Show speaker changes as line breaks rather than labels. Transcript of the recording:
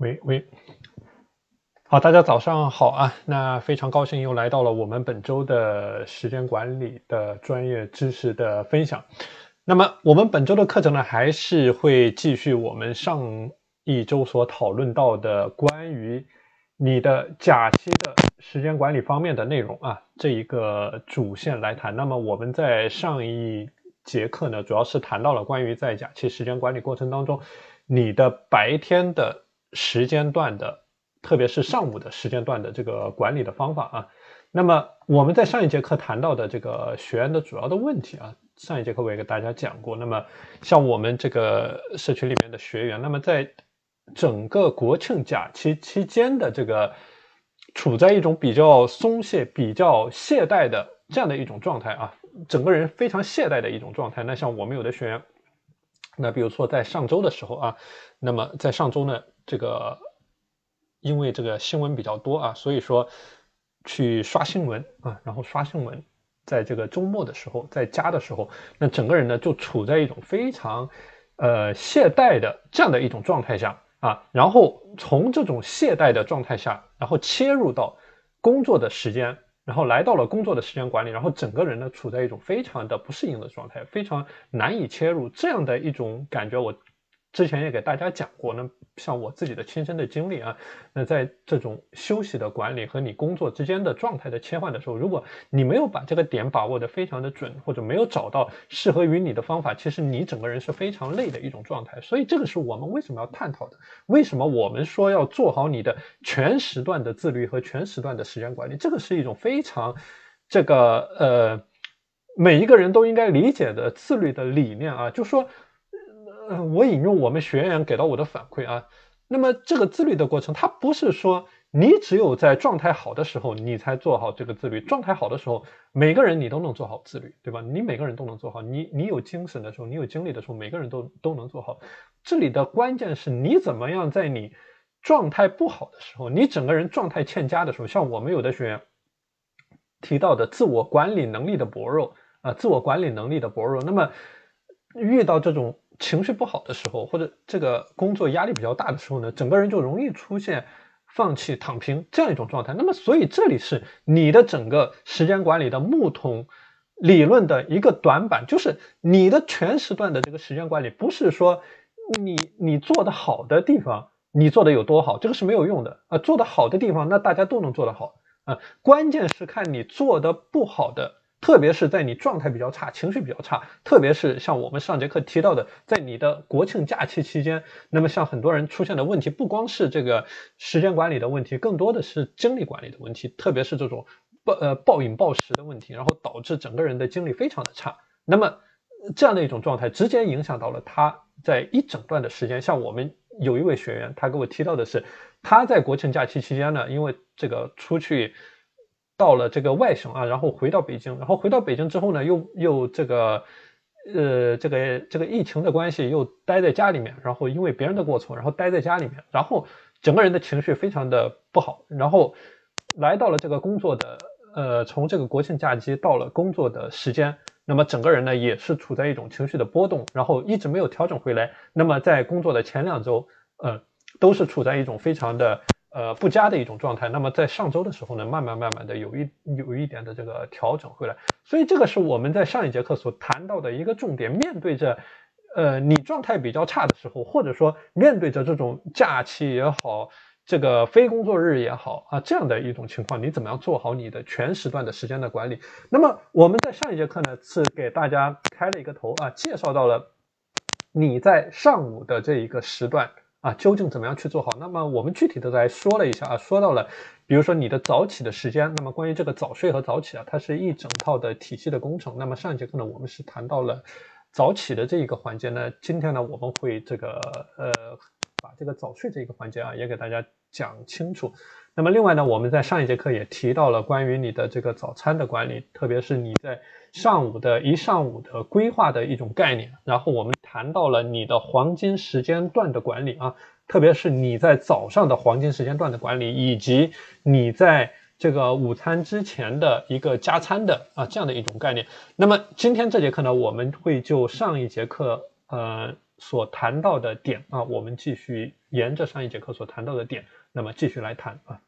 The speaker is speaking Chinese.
喂喂，好，大家早上好啊！那非常高兴又来到了我们本周的时间管理的专业知识的分享。那么我们本周的课程呢，还是会继续我们上一周所讨论到的关于你的假期的时间管理方面的内容啊，这一个主线来谈。那么我们在上一节课呢，主要是谈到了关于在假期时间管理过程当中，你的白天的。时间段的，特别是上午的时间段的这个管理的方法啊。那么我们在上一节课谈到的这个学员的主要的问题啊，上一节课我也给大家讲过。那么像我们这个社区里面的学员，那么在整个国庆假期期间的这个处在一种比较松懈、比较懈怠的这样的一种状态啊，整个人非常懈怠的一种状态。那像我们有的学员，那比如说在上周的时候啊，那么在上周呢。这个因为这个新闻比较多啊，所以说去刷新闻啊，然后刷新闻，在这个周末的时候，在家的时候，那整个人呢就处在一种非常呃懈怠的这样的一种状态下啊，然后从这种懈怠的状态下，然后切入到工作的时间，然后来到了工作的时间管理，然后整个人呢处在一种非常的不适应的状态，非常难以切入这样的一种感觉，我。之前也给大家讲过，那像我自己的亲身的经历啊，那在这种休息的管理和你工作之间的状态的切换的时候，如果你没有把这个点把握的非常的准，或者没有找到适合于你的方法，其实你整个人是非常累的一种状态。所以这个是我们为什么要探讨的，为什么我们说要做好你的全时段的自律和全时段的时间管理，这个是一种非常这个呃每一个人都应该理解的自律的理念啊，就说。我引用我们学员给到我的反馈啊，那么这个自律的过程，它不是说你只有在状态好的时候你才做好这个自律，状态好的时候，每个人你都能做好自律，对吧？你每个人都能做好，你你有精神的时候，你有精力的时候，每个人都都能做好。这里的关键是你怎么样在你状态不好的时候，你整个人状态欠佳的时候，像我们有的学员提到的自我管理能力的薄弱啊，自我管理能力的薄弱，那么遇到这种。情绪不好的时候，或者这个工作压力比较大的时候呢，整个人就容易出现放弃、躺平这样一种状态。那么，所以这里是你的整个时间管理的木桶理论的一个短板，就是你的全时段的这个时间管理，不是说你你做的好的地方，你做的有多好，这个是没有用的啊。做的好的地方，那大家都能做得好啊。关键是看你做的不好的。特别是在你状态比较差、情绪比较差，特别是像我们上节课提到的，在你的国庆假期期间，那么像很多人出现的问题，不光是这个时间管理的问题，更多的是精力管理的问题，特别是这种暴呃暴饮暴食的问题，然后导致整个人的精力非常的差。那么这样的一种状态，直接影响到了他在一整段的时间。像我们有一位学员，他给我提到的是，他在国庆假期期间呢，因为这个出去。到了这个外省啊，然后回到北京，然后回到北京之后呢，又又这个，呃，这个这个疫情的关系，又待在家里面，然后因为别人的过错，然后待在家里面，然后整个人的情绪非常的不好，然后来到了这个工作的，呃，从这个国庆假期到了工作的时间，那么整个人呢也是处在一种情绪的波动，然后一直没有调整回来，那么在工作的前两周，呃，都是处在一种非常的。呃，不佳的一种状态。那么在上周的时候呢，慢慢慢慢的有一有一点的这个调整回来。所以这个是我们在上一节课所谈到的一个重点。面对着，呃，你状态比较差的时候，或者说面对着这种假期也好，这个非工作日也好啊，这样的一种情况，你怎么样做好你的全时段的时间的管理？那么我们在上一节课呢，是给大家开了一个头啊，介绍到了你在上午的这一个时段。啊，究竟怎么样去做好？那么我们具体的来说了一下啊，说到了，比如说你的早起的时间。那么关于这个早睡和早起啊，它是一整套的体系的工程。那么上一节课呢，我们是谈到了早起的这一个环节呢。今天呢，我们会这个呃，把这个早睡这一个环节啊，也给大家讲清楚。那么另外呢，我们在上一节课也提到了关于你的这个早餐的管理，特别是你在上午的一上午的规划的一种概念。然后我们。谈到了你的黄金时间段的管理啊，特别是你在早上的黄金时间段的管理，以及你在这个午餐之前的一个加餐的啊这样的一种概念。那么今天这节课呢，我们会就上一节课呃所谈到的点啊，我们继续沿着上一节课所谈到的点，那么继续来谈啊。